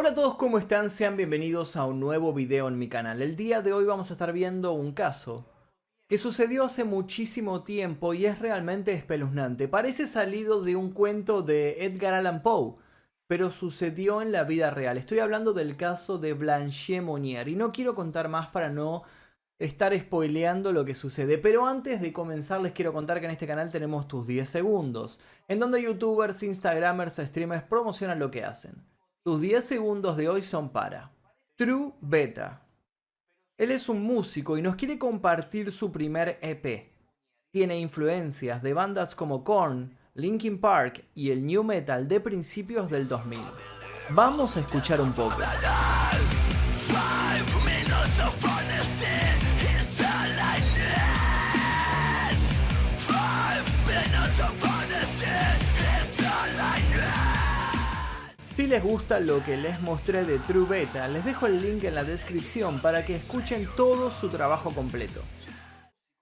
Hola a todos, ¿cómo están? Sean bienvenidos a un nuevo video en mi canal. El día de hoy vamos a estar viendo un caso que sucedió hace muchísimo tiempo y es realmente espeluznante. Parece salido de un cuento de Edgar Allan Poe, pero sucedió en la vida real. Estoy hablando del caso de Blanche Monnier y no quiero contar más para no estar spoileando lo que sucede. Pero antes de comenzar les quiero contar que en este canal tenemos tus 10 segundos, en donde youtubers, instagramers, streamers promocionan lo que hacen. Tus 10 segundos de hoy son para True Beta. Él es un músico y nos quiere compartir su primer EP. Tiene influencias de bandas como Korn, Linkin Park y el new metal de principios del 2000. Vamos a escuchar un poco. Si les gusta lo que les mostré de True Beta, les dejo el link en la descripción para que escuchen todo su trabajo completo.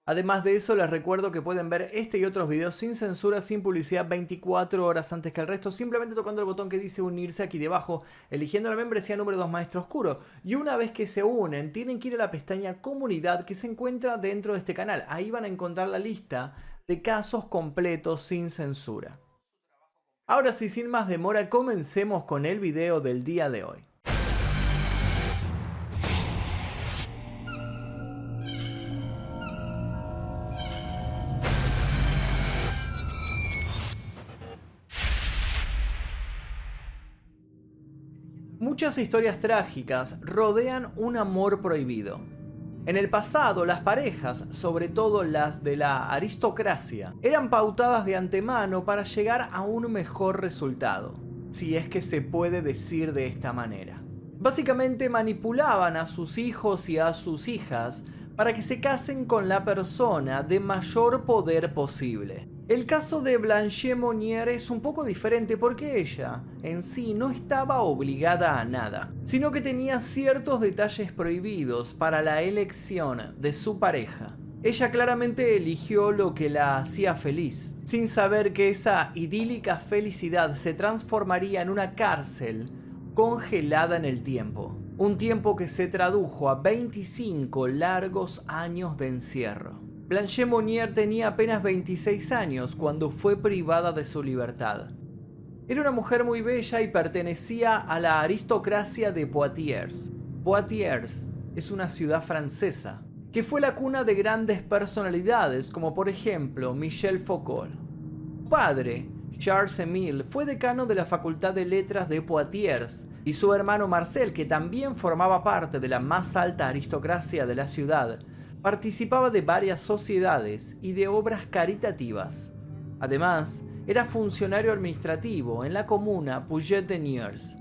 Además de eso, les recuerdo que pueden ver este y otros videos sin censura, sin publicidad, 24 horas antes que el resto, simplemente tocando el botón que dice unirse aquí debajo, eligiendo la membresía número 2 Maestro Oscuro. Y una vez que se unen, tienen que ir a la pestaña Comunidad que se encuentra dentro de este canal. Ahí van a encontrar la lista de casos completos sin censura. Ahora sí, sin más demora, comencemos con el video del día de hoy. Muchas historias trágicas rodean un amor prohibido. En el pasado, las parejas, sobre todo las de la aristocracia, eran pautadas de antemano para llegar a un mejor resultado, si es que se puede decir de esta manera. Básicamente manipulaban a sus hijos y a sus hijas para que se casen con la persona de mayor poder posible. El caso de Blanche Monnier es un poco diferente porque ella, en sí, no estaba obligada a nada, sino que tenía ciertos detalles prohibidos para la elección de su pareja. Ella claramente eligió lo que la hacía feliz, sin saber que esa idílica felicidad se transformaría en una cárcel congelada en el tiempo. Un tiempo que se tradujo a 25 largos años de encierro. Blanche Monnier tenía apenas 26 años cuando fue privada de su libertad. Era una mujer muy bella y pertenecía a la aristocracia de Poitiers. Poitiers es una ciudad francesa que fue la cuna de grandes personalidades como por ejemplo Michel Foucault. Su padre, Charles Emile, fue decano de la Facultad de Letras de Poitiers y su hermano Marcel, que también formaba parte de la más alta aristocracia de la ciudad, participaba de varias sociedades y de obras caritativas. Además, era funcionario administrativo en la comuna Puget de Niers.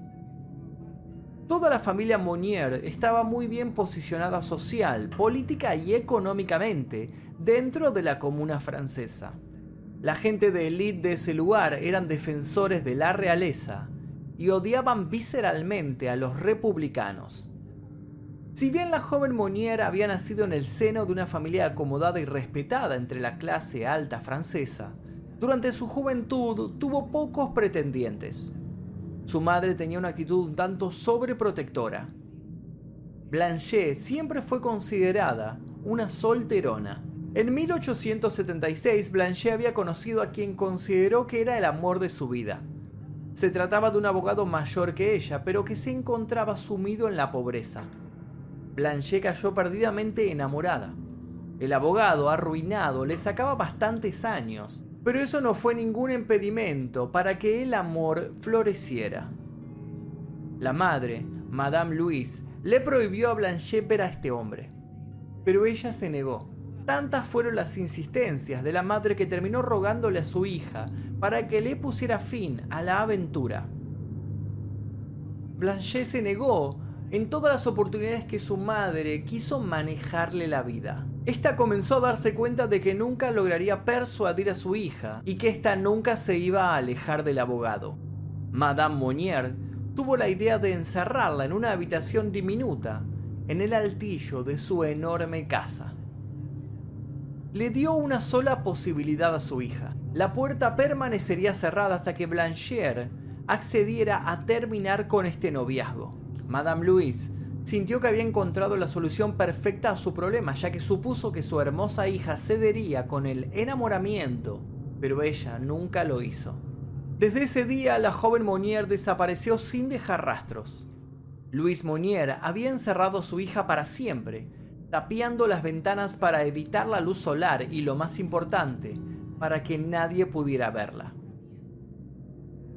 Toda la familia Monnier estaba muy bien posicionada social, política y económicamente dentro de la comuna francesa. La gente de élite de ese lugar eran defensores de la realeza y odiaban visceralmente a los republicanos. Si bien la joven Monnier había nacido en el seno de una familia acomodada y respetada entre la clase alta francesa, durante su juventud tuvo pocos pretendientes. Su madre tenía una actitud un tanto sobreprotectora. Blanchet siempre fue considerada una solterona. En 1876 Blanchet había conocido a quien consideró que era el amor de su vida. Se trataba de un abogado mayor que ella, pero que se encontraba sumido en la pobreza. Blanche cayó perdidamente enamorada. El abogado, arruinado, le sacaba bastantes años, pero eso no fue ningún impedimento para que el amor floreciera. La madre, Madame Louise, le prohibió a Blanche ver a este hombre, pero ella se negó. Tantas fueron las insistencias de la madre que terminó rogándole a su hija para que le pusiera fin a la aventura. Blanche se negó en todas las oportunidades que su madre quiso manejarle la vida. Esta comenzó a darse cuenta de que nunca lograría persuadir a su hija y que ésta nunca se iba a alejar del abogado. Madame Monnier tuvo la idea de encerrarla en una habitación diminuta en el altillo de su enorme casa. Le dio una sola posibilidad a su hija. La puerta permanecería cerrada hasta que Blanchard accediera a terminar con este noviazgo. Madame Louise sintió que había encontrado la solución perfecta a su problema, ya que supuso que su hermosa hija cedería con el enamoramiento, pero ella nunca lo hizo. Desde ese día la joven Monier desapareció sin dejar rastros. Luis Monier había encerrado a su hija para siempre, tapiando las ventanas para evitar la luz solar y lo más importante, para que nadie pudiera verla.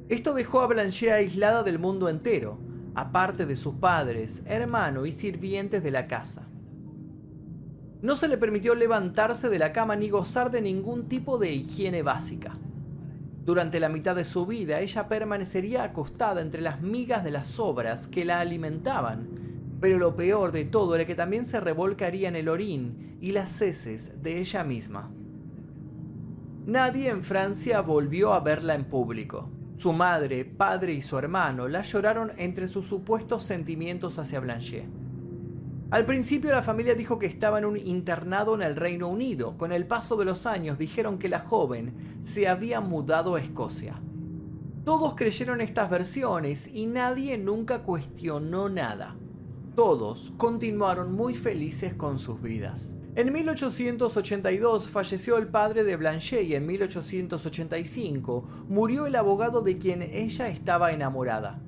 Esto dejó a Blanchet aislada del mundo entero, aparte de sus padres, hermano y sirvientes de la casa. No se le permitió levantarse de la cama ni gozar de ningún tipo de higiene básica. Durante la mitad de su vida ella permanecería acostada entre las migas de las sobras que la alimentaban, pero lo peor de todo era que también se revolcaría en el orín y las heces de ella misma. Nadie en Francia volvió a verla en público. Su madre, padre y su hermano la lloraron entre sus supuestos sentimientos hacia Blanchet. Al principio la familia dijo que estaba en un internado en el Reino Unido. Con el paso de los años dijeron que la joven se había mudado a Escocia. Todos creyeron estas versiones y nadie nunca cuestionó nada. Todos continuaron muy felices con sus vidas. En 1882 falleció el padre de Blanchet y en 1885 murió el abogado de quien ella estaba enamorada.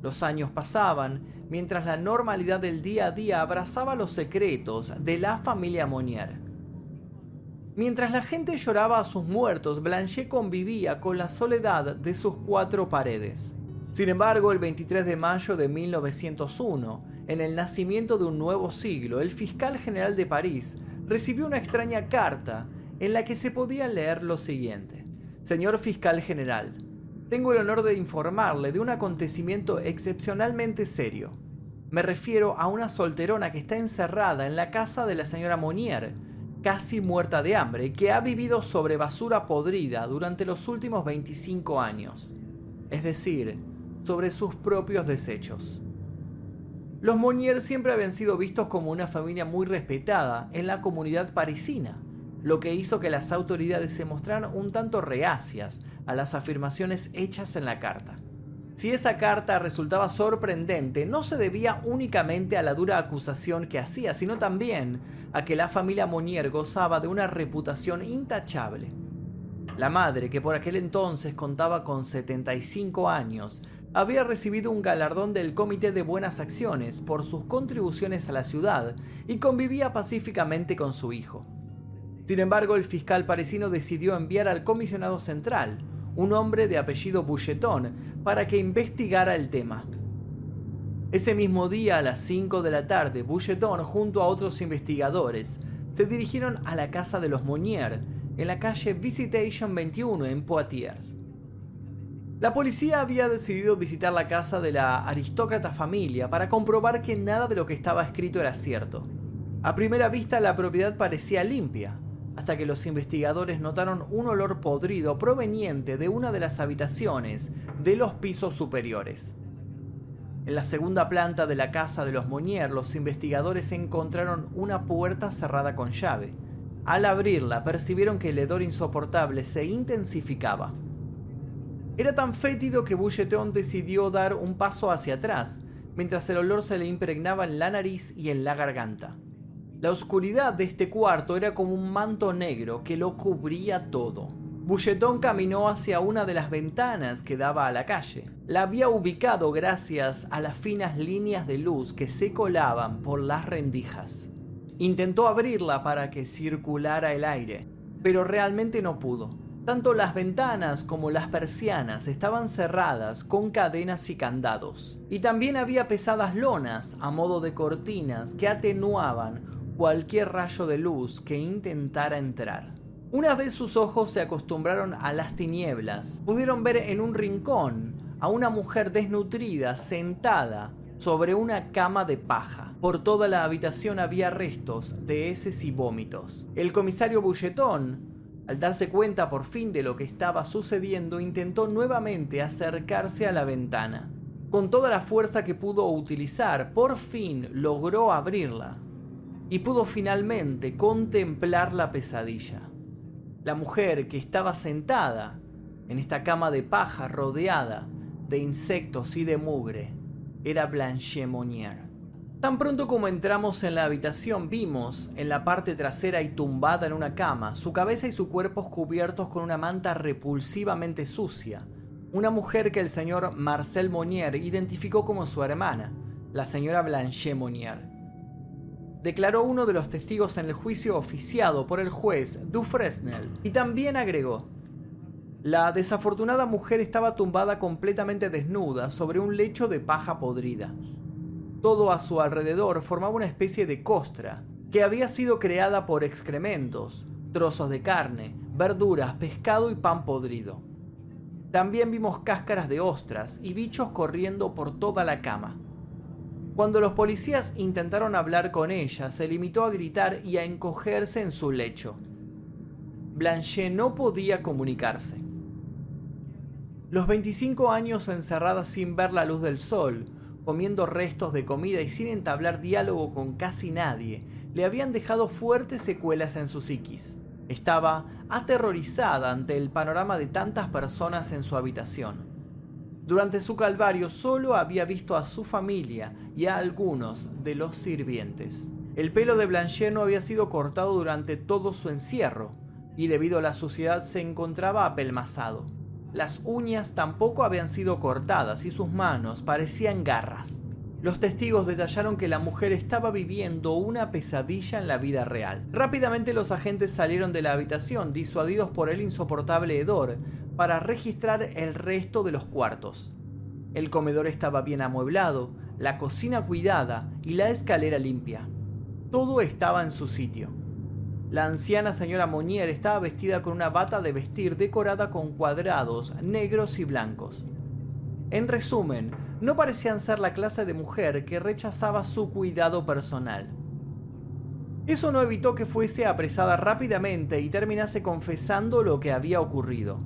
Los años pasaban mientras la normalidad del día a día abrazaba los secretos de la familia Monnier. Mientras la gente lloraba a sus muertos, Blanchet convivía con la soledad de sus cuatro paredes. Sin embargo, el 23 de mayo de 1901, en el nacimiento de un nuevo siglo, el fiscal general de París recibió una extraña carta en la que se podía leer lo siguiente. Señor fiscal general, tengo el honor de informarle de un acontecimiento excepcionalmente serio. Me refiero a una solterona que está encerrada en la casa de la señora Monnier, casi muerta de hambre, que ha vivido sobre basura podrida durante los últimos 25 años. Es decir, sobre sus propios desechos. Los Monnier siempre habían sido vistos como una familia muy respetada en la comunidad parisina, lo que hizo que las autoridades se mostraran un tanto reacias a las afirmaciones hechas en la carta. Si esa carta resultaba sorprendente, no se debía únicamente a la dura acusación que hacía, sino también a que la familia Monnier gozaba de una reputación intachable. La madre, que por aquel entonces contaba con 75 años, había recibido un galardón del Comité de Buenas Acciones por sus contribuciones a la ciudad y convivía pacíficamente con su hijo. Sin embargo, el fiscal parisino decidió enviar al comisionado central, un hombre de apellido Boucheton, para que investigara el tema. Ese mismo día, a las 5 de la tarde, Boucheton, junto a otros investigadores, se dirigieron a la casa de los Monnier, en la calle Visitation 21 en Poitiers. La policía había decidido visitar la casa de la aristócrata familia para comprobar que nada de lo que estaba escrito era cierto. A primera vista la propiedad parecía limpia, hasta que los investigadores notaron un olor podrido proveniente de una de las habitaciones de los pisos superiores. En la segunda planta de la casa de los Monnier, los investigadores encontraron una puerta cerrada con llave. Al abrirla, percibieron que el hedor insoportable se intensificaba. Era tan fétido que Boucheton decidió dar un paso hacia atrás, mientras el olor se le impregnaba en la nariz y en la garganta. La oscuridad de este cuarto era como un manto negro que lo cubría todo. Boucheton caminó hacia una de las ventanas que daba a la calle. La había ubicado gracias a las finas líneas de luz que se colaban por las rendijas. Intentó abrirla para que circulara el aire, pero realmente no pudo. Tanto las ventanas como las persianas estaban cerradas con cadenas y candados. Y también había pesadas lonas a modo de cortinas que atenuaban cualquier rayo de luz que intentara entrar. Una vez sus ojos se acostumbraron a las tinieblas, pudieron ver en un rincón a una mujer desnutrida sentada sobre una cama de paja. Por toda la habitación había restos de heces y vómitos. El comisario Bulletón al darse cuenta por fin de lo que estaba sucediendo, intentó nuevamente acercarse a la ventana. Con toda la fuerza que pudo utilizar, por fin logró abrirla y pudo finalmente contemplar la pesadilla. La mujer que estaba sentada en esta cama de paja rodeada de insectos y de mugre, era Blanche Monnier. Tan pronto como entramos en la habitación vimos, en la parte trasera y tumbada en una cama, su cabeza y su cuerpo cubiertos con una manta repulsivamente sucia, una mujer que el señor Marcel Monnier identificó como su hermana, la señora Blanche Monnier. Declaró uno de los testigos en el juicio oficiado por el juez Dufresnel y también agregó, la desafortunada mujer estaba tumbada completamente desnuda sobre un lecho de paja podrida. Todo a su alrededor formaba una especie de costra, que había sido creada por excrementos, trozos de carne, verduras, pescado y pan podrido. También vimos cáscaras de ostras y bichos corriendo por toda la cama. Cuando los policías intentaron hablar con ella, se limitó a gritar y a encogerse en su lecho. Blanchet no podía comunicarse. Los 25 años encerrada sin ver la luz del sol, comiendo restos de comida y sin entablar diálogo con casi nadie, le habían dejado fuertes secuelas en su psiquis. Estaba aterrorizada ante el panorama de tantas personas en su habitación. Durante su calvario solo había visto a su familia y a algunos de los sirvientes. El pelo de Blanchet no había sido cortado durante todo su encierro, y debido a la suciedad se encontraba apelmazado. Las uñas tampoco habían sido cortadas y sus manos parecían garras. Los testigos detallaron que la mujer estaba viviendo una pesadilla en la vida real. Rápidamente los agentes salieron de la habitación, disuadidos por el insoportable hedor, para registrar el resto de los cuartos. El comedor estaba bien amueblado, la cocina cuidada y la escalera limpia. Todo estaba en su sitio. La anciana señora Monnier estaba vestida con una bata de vestir decorada con cuadrados negros y blancos. En resumen, no parecían ser la clase de mujer que rechazaba su cuidado personal. Eso no evitó que fuese apresada rápidamente y terminase confesando lo que había ocurrido.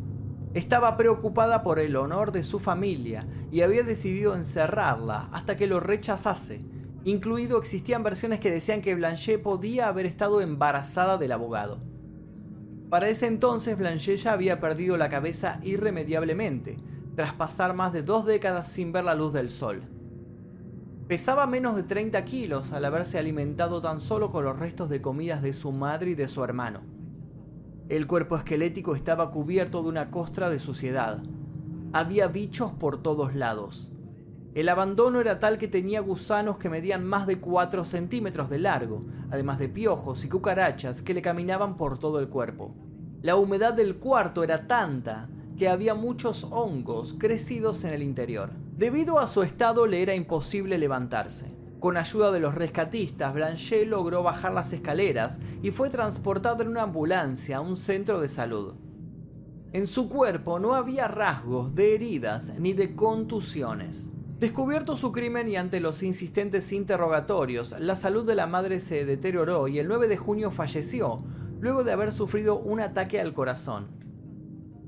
Estaba preocupada por el honor de su familia y había decidido encerrarla hasta que lo rechazase, Incluido existían versiones que decían que Blanchet podía haber estado embarazada del abogado. Para ese entonces Blanchet ya había perdido la cabeza irremediablemente, tras pasar más de dos décadas sin ver la luz del sol. Pesaba menos de 30 kilos al haberse alimentado tan solo con los restos de comidas de su madre y de su hermano. El cuerpo esquelético estaba cubierto de una costra de suciedad. Había bichos por todos lados. El abandono era tal que tenía gusanos que medían más de 4 centímetros de largo, además de piojos y cucarachas que le caminaban por todo el cuerpo. La humedad del cuarto era tanta que había muchos hongos crecidos en el interior. Debido a su estado le era imposible levantarse. Con ayuda de los rescatistas, Blanchet logró bajar las escaleras y fue transportado en una ambulancia a un centro de salud. En su cuerpo no había rasgos de heridas ni de contusiones. Descubierto su crimen y ante los insistentes interrogatorios, la salud de la madre se deterioró y el 9 de junio falleció, luego de haber sufrido un ataque al corazón.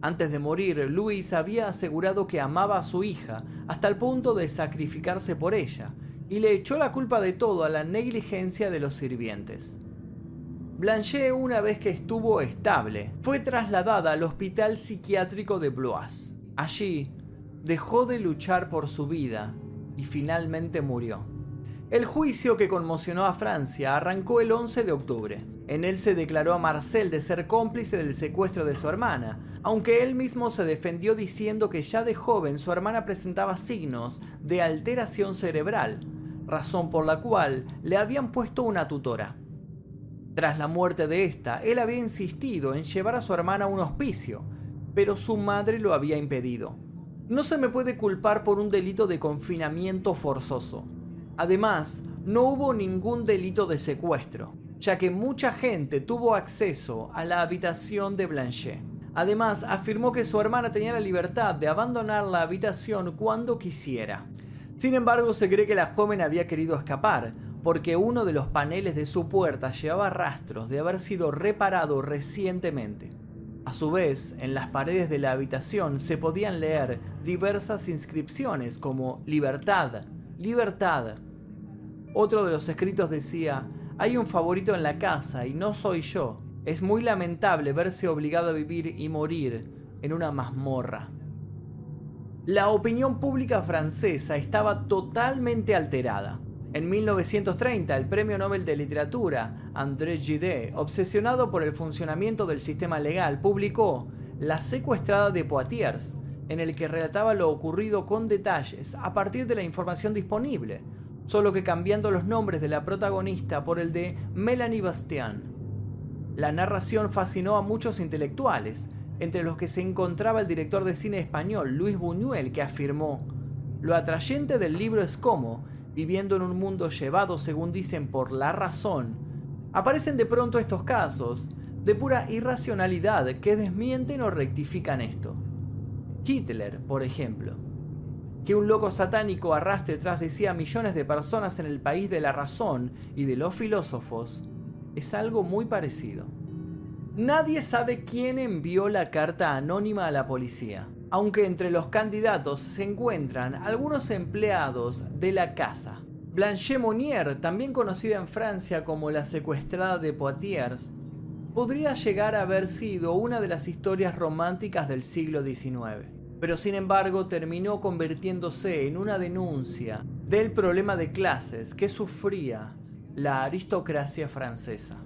Antes de morir, Luis había asegurado que amaba a su hija hasta el punto de sacrificarse por ella, y le echó la culpa de todo a la negligencia de los sirvientes. Blanchet, una vez que estuvo estable, fue trasladada al hospital psiquiátrico de Blois. Allí, dejó de luchar por su vida y finalmente murió. El juicio que conmocionó a Francia arrancó el 11 de octubre. En él se declaró a Marcel de ser cómplice del secuestro de su hermana, aunque él mismo se defendió diciendo que ya de joven su hermana presentaba signos de alteración cerebral, razón por la cual le habían puesto una tutora. Tras la muerte de esta, él había insistido en llevar a su hermana a un hospicio, pero su madre lo había impedido no se me puede culpar por un delito de confinamiento forzoso. Además, no hubo ningún delito de secuestro, ya que mucha gente tuvo acceso a la habitación de Blanchet. Además, afirmó que su hermana tenía la libertad de abandonar la habitación cuando quisiera. Sin embargo, se cree que la joven había querido escapar, porque uno de los paneles de su puerta llevaba rastros de haber sido reparado recientemente. A su vez, en las paredes de la habitación se podían leer diversas inscripciones como libertad, libertad. Otro de los escritos decía, hay un favorito en la casa y no soy yo. Es muy lamentable verse obligado a vivir y morir en una mazmorra. La opinión pública francesa estaba totalmente alterada. En 1930, el Premio Nobel de Literatura, André Gide, obsesionado por el funcionamiento del sistema legal, publicó La secuestrada de Poitiers, en el que relataba lo ocurrido con detalles a partir de la información disponible, solo que cambiando los nombres de la protagonista por el de Melanie Bastian. La narración fascinó a muchos intelectuales, entre los que se encontraba el director de cine español Luis Buñuel, que afirmó, Lo atrayente del libro es cómo, viviendo en un mundo llevado, según dicen, por la razón, aparecen de pronto estos casos de pura irracionalidad que desmienten o rectifican esto. Hitler, por ejemplo. Que un loco satánico arrastre tras de sí a millones de personas en el país de la razón y de los filósofos es algo muy parecido. Nadie sabe quién envió la carta anónima a la policía, aunque entre los candidatos se encuentran algunos empleados de la casa. Blanche Monnier, también conocida en Francia como la secuestrada de Poitiers, podría llegar a haber sido una de las historias románticas del siglo XIX, pero sin embargo terminó convirtiéndose en una denuncia del problema de clases que sufría la aristocracia francesa.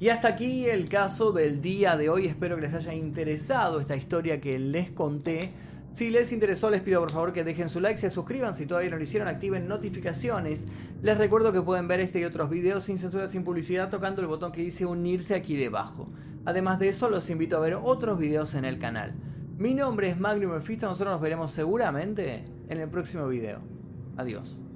Y hasta aquí el caso del día de hoy. Espero que les haya interesado esta historia que les conté. Si les interesó, les pido por favor que dejen su like, se suscriban si todavía no lo hicieron, activen notificaciones. Les recuerdo que pueden ver este y otros videos sin censura, sin publicidad, tocando el botón que dice unirse aquí debajo. Además de eso, los invito a ver otros videos en el canal. Mi nombre es Magnum Mephisto, nosotros nos veremos seguramente en el próximo video. Adiós.